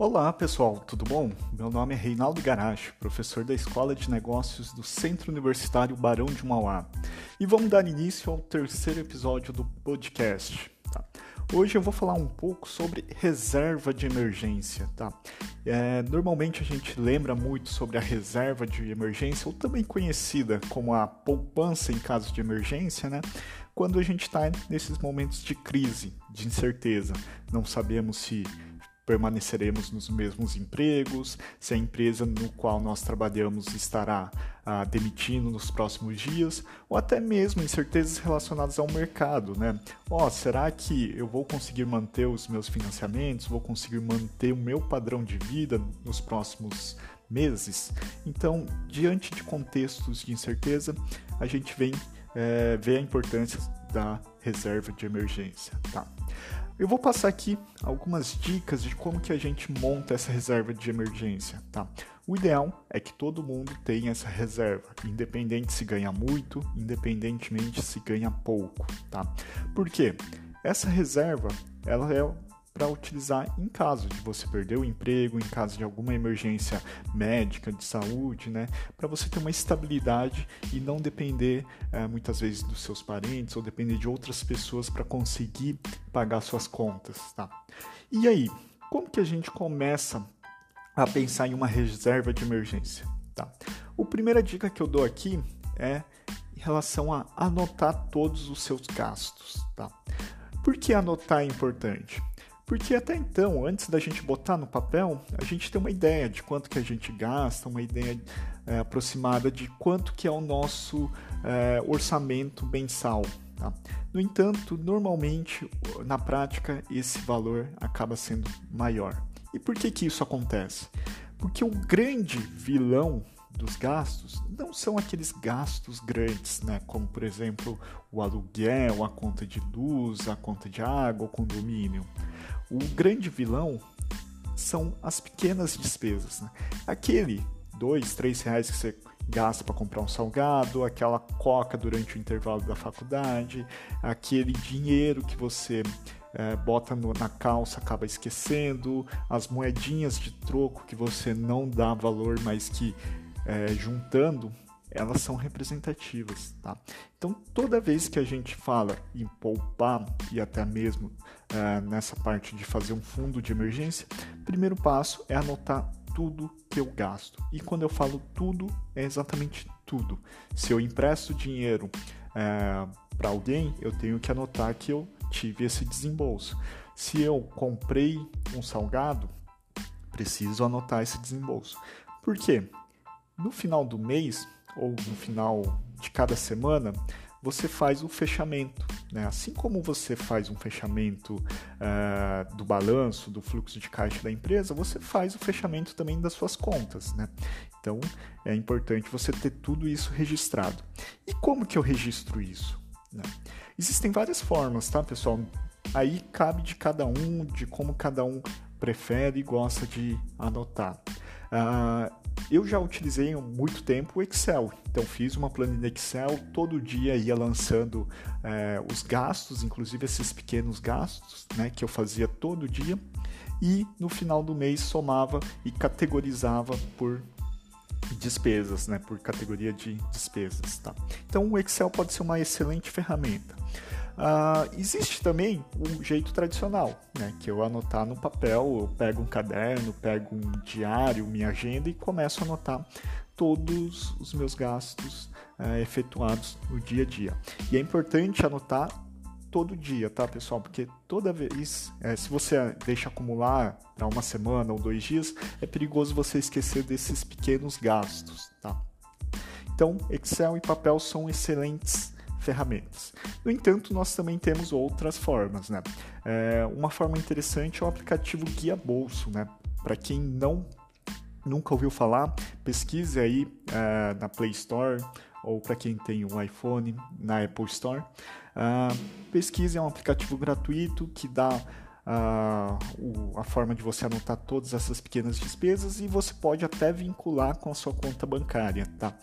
Olá pessoal, tudo bom? Meu nome é Reinaldo Garache, professor da Escola de Negócios do Centro Universitário Barão de Mauá. E vamos dar início ao terceiro episódio do podcast. Tá? Hoje eu vou falar um pouco sobre reserva de emergência. Tá? É, normalmente a gente lembra muito sobre a reserva de emergência, ou também conhecida como a poupança em caso de emergência, né? quando a gente está nesses momentos de crise, de incerteza. Não sabemos se permaneceremos nos mesmos empregos, se a empresa no qual nós trabalhamos estará ah, demitindo nos próximos dias, ou até mesmo incertezas relacionadas ao mercado, né? Ó, oh, será que eu vou conseguir manter os meus financiamentos, vou conseguir manter o meu padrão de vida nos próximos meses? Então, diante de contextos de incerteza, a gente vem é, ver a importância da reserva de emergência, tá? Eu vou passar aqui algumas dicas de como que a gente monta essa reserva de emergência, tá? O ideal é que todo mundo tenha essa reserva, independente se ganha muito, independentemente se ganha pouco, tá? Por quê? Essa reserva, ela é para utilizar em caso de você perder o emprego, em caso de alguma emergência médica, de saúde, né? Para você ter uma estabilidade e não depender é, muitas vezes dos seus parentes ou depender de outras pessoas para conseguir pagar suas contas, tá? E aí, como que a gente começa a pensar em uma reserva de emergência, tá? A primeira dica que eu dou aqui é em relação a anotar todos os seus gastos, tá? Por que anotar é importante? Porque até então, antes da gente botar no papel, a gente tem uma ideia de quanto que a gente gasta, uma ideia é, aproximada de quanto que é o nosso é, orçamento mensal. Tá? No entanto, normalmente, na prática, esse valor acaba sendo maior. E por que, que isso acontece? Porque o grande vilão dos gastos não são aqueles gastos grandes, né? como por exemplo o aluguel, a conta de luz, a conta de água, o condomínio. O grande vilão são as pequenas despesas. Né? Aquele dois, três reais que você gasta para comprar um salgado, aquela coca durante o intervalo da faculdade, aquele dinheiro que você é, bota no, na calça, acaba esquecendo, as moedinhas de troco que você não dá valor, mas que é, juntando elas são representativas, tá? Então, toda vez que a gente fala em poupar e até mesmo é, nessa parte de fazer um fundo de emergência, primeiro passo é anotar tudo que eu gasto. E quando eu falo tudo, é exatamente tudo. Se eu empresto dinheiro é, para alguém, eu tenho que anotar que eu tive esse desembolso. Se eu comprei um salgado, preciso anotar esse desembolso. Por quê? No final do mês, ou no final de cada semana, você faz o fechamento. Né? Assim como você faz um fechamento uh, do balanço, do fluxo de caixa da empresa, você faz o fechamento também das suas contas. Né? Então é importante você ter tudo isso registrado. E como que eu registro isso? Né? Existem várias formas, tá, pessoal? Aí cabe de cada um, de como cada um prefere e gosta de anotar. Uh, eu já utilizei há muito tempo o Excel, então fiz uma planilha Excel, todo dia ia lançando é, os gastos, inclusive esses pequenos gastos né, que eu fazia todo dia, e no final do mês somava e categorizava por despesas, né, por categoria de despesas. Tá? Então o Excel pode ser uma excelente ferramenta. Uh, existe também um jeito tradicional, né, que eu anotar no papel, eu pego um caderno, pego um diário, minha agenda e começo a anotar todos os meus gastos uh, efetuados no dia a dia. E é importante anotar todo dia, tá, pessoal? Porque toda vez, é, se você deixa acumular para uma semana ou dois dias, é perigoso você esquecer desses pequenos gastos, tá? Então, Excel e papel são excelentes ferramentas. No entanto, nós também temos outras formas. Né? É, uma forma interessante é o aplicativo Guia Bolso. Né? Para quem não nunca ouviu falar, pesquise aí é, na Play Store ou para quem tem um iPhone na Apple Store. Uh, pesquise é um aplicativo gratuito que dá uh, o, a forma de você anotar todas essas pequenas despesas e você pode até vincular com a sua conta bancária, tá?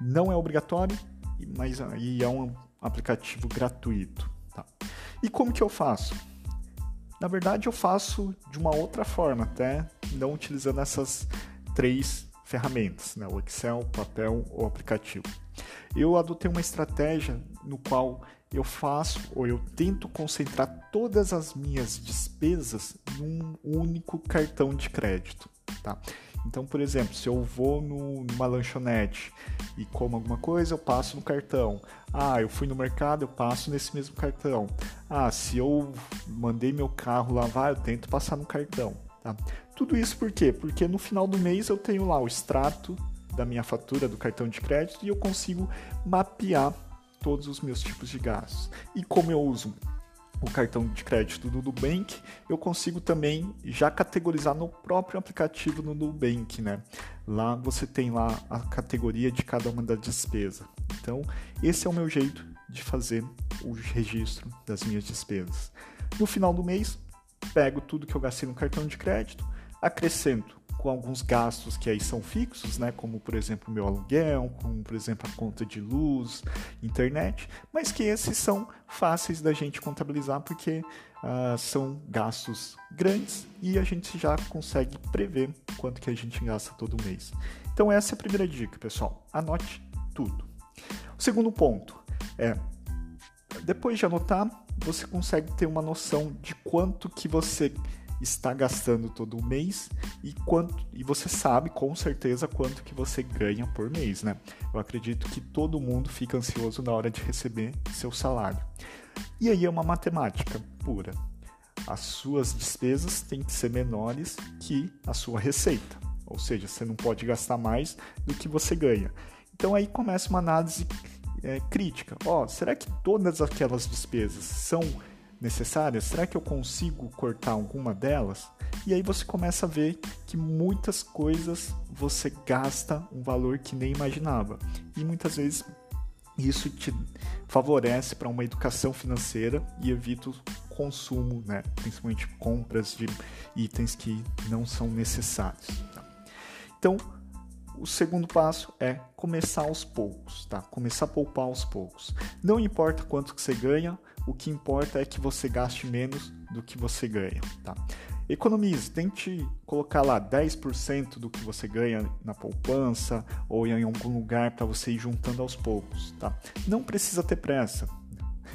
Não é obrigatório, mas aí é um aplicativo gratuito. Tá? E como que eu faço? Na verdade, eu faço de uma outra forma, até não utilizando essas três ferramentas, né? o Excel, papel ou aplicativo. Eu adotei uma estratégia no qual eu faço ou eu tento concentrar todas as minhas despesas num único cartão de crédito, tá? Então, por exemplo, se eu vou no, numa lanchonete e como alguma coisa, eu passo no cartão. Ah, eu fui no mercado, eu passo nesse mesmo cartão. Ah, se eu mandei meu carro lavar, eu tento passar no cartão. Tá? Tudo isso por quê? Porque no final do mês eu tenho lá o extrato da minha fatura do cartão de crédito e eu consigo mapear todos os meus tipos de gastos. E como eu uso o cartão de crédito do Nubank, eu consigo também já categorizar no próprio aplicativo do Nubank, né? Lá você tem lá a categoria de cada uma das despesas. Então, esse é o meu jeito de fazer o registro das minhas despesas. No final do mês, pego tudo que eu gastei no cartão de crédito, acrescento com alguns gastos que aí são fixos, né, como por exemplo meu aluguel, como por exemplo a conta de luz, internet, mas que esses são fáceis da gente contabilizar porque uh, são gastos grandes e a gente já consegue prever quanto que a gente gasta todo mês. Então essa é a primeira dica, pessoal. Anote tudo. O segundo ponto é depois de anotar, você consegue ter uma noção de quanto que você está gastando todo mês e quanto e você sabe com certeza quanto que você ganha por mês, né? Eu acredito que todo mundo fica ansioso na hora de receber seu salário. E aí é uma matemática pura. As suas despesas têm que ser menores que a sua receita. Ou seja, você não pode gastar mais do que você ganha. Então aí começa uma análise é, crítica. Ó, oh, será que todas aquelas despesas são necessárias? Será que eu consigo cortar alguma delas? E aí você começa a ver que muitas coisas você gasta um valor que nem imaginava. E muitas vezes isso te favorece para uma educação financeira e evita o consumo, né? principalmente compras de itens que não são necessários. Tá? Então, o segundo passo é começar aos poucos, tá? Começar a poupar aos poucos. Não importa quanto que você ganha, o que importa é que você gaste menos do que você ganha, tá? Economize, tente colocar lá 10% do que você ganha na poupança ou em algum lugar para você ir juntando aos poucos, tá? Não precisa ter pressa.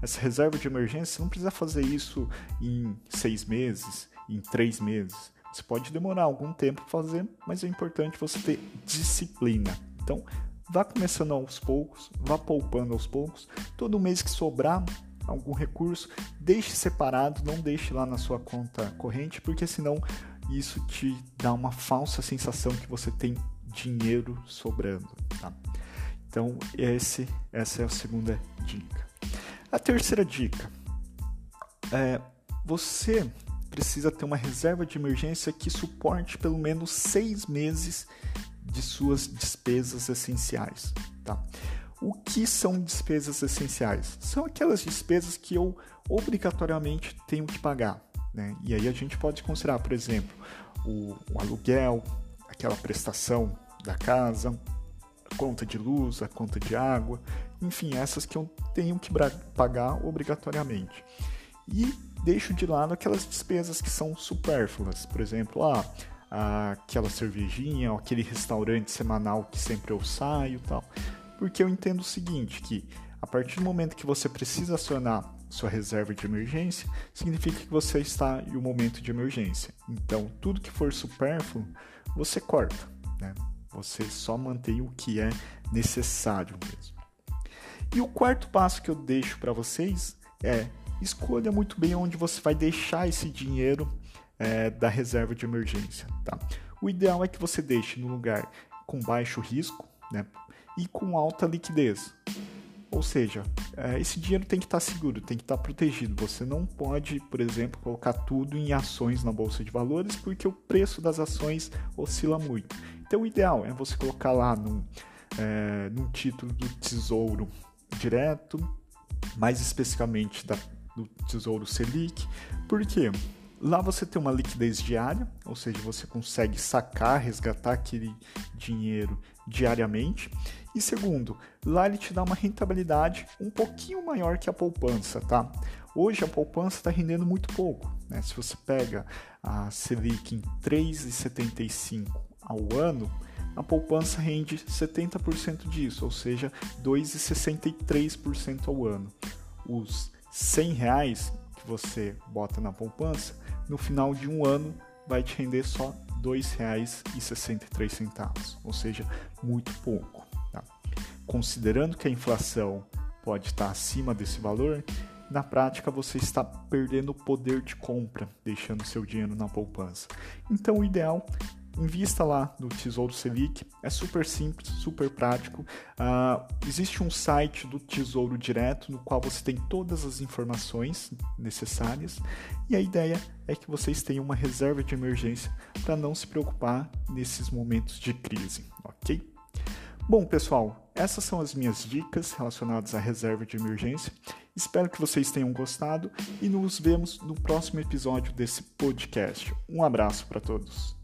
Essa reserva de emergência, não precisa fazer isso em seis meses, em três meses você pode demorar algum tempo fazer, mas é importante você ter disciplina. Então, vá começando aos poucos, vá poupando aos poucos. Todo mês que sobrar algum recurso, deixe separado, não deixe lá na sua conta corrente, porque senão isso te dá uma falsa sensação que você tem dinheiro sobrando. Tá? Então, esse, essa é a segunda dica. A terceira dica é você precisa ter uma reserva de emergência que suporte pelo menos seis meses de suas despesas essenciais. Tá? O que são despesas essenciais? São aquelas despesas que eu obrigatoriamente tenho que pagar. Né? E aí a gente pode considerar, por exemplo, o, o aluguel, aquela prestação da casa, a conta de luz, a conta de água, enfim, essas que eu tenho que pagar obrigatoriamente. E deixo de lado aquelas despesas que são supérfluas, por exemplo, ah, aquela cervejinha, aquele restaurante semanal que sempre eu saio, tal. Porque eu entendo o seguinte, que a partir do momento que você precisa acionar sua reserva de emergência, significa que você está em um momento de emergência. Então, tudo que for supérfluo, você corta, né? Você só mantém o que é necessário mesmo. E o quarto passo que eu deixo para vocês é escolha muito bem onde você vai deixar esse dinheiro é, da reserva de emergência. Tá? O ideal é que você deixe no lugar com baixo risco né, e com alta liquidez. Ou seja, é, esse dinheiro tem que estar seguro, tem que estar protegido. Você não pode, por exemplo, colocar tudo em ações na bolsa de valores porque o preço das ações oscila muito. Então, o ideal é você colocar lá num, é, num título do tesouro direto, mais especificamente da do Tesouro Selic. Por quê? Lá você tem uma liquidez diária, ou seja, você consegue sacar, resgatar aquele dinheiro diariamente. E segundo, lá ele te dá uma rentabilidade um pouquinho maior que a poupança, tá? Hoje a poupança está rendendo muito pouco, Né? Se você pega a Selic em 3,75 ao ano, a poupança rende 70% disso, ou seja, 2,63% ao ano. Os 100 reais que você bota na poupança, no final de um ano vai te render só R$ 2,63, ou seja, muito pouco. Tá? Considerando que a inflação pode estar acima desse valor, na prática você está perdendo o poder de compra, deixando seu dinheiro na poupança. Então o ideal invista lá no Tesouro Selic, é super simples, super prático. Uh, existe um site do Tesouro Direto no qual você tem todas as informações necessárias e a ideia é que vocês tenham uma reserva de emergência para não se preocupar nesses momentos de crise, ok? Bom, pessoal, essas são as minhas dicas relacionadas à reserva de emergência. Espero que vocês tenham gostado e nos vemos no próximo episódio desse podcast. Um abraço para todos.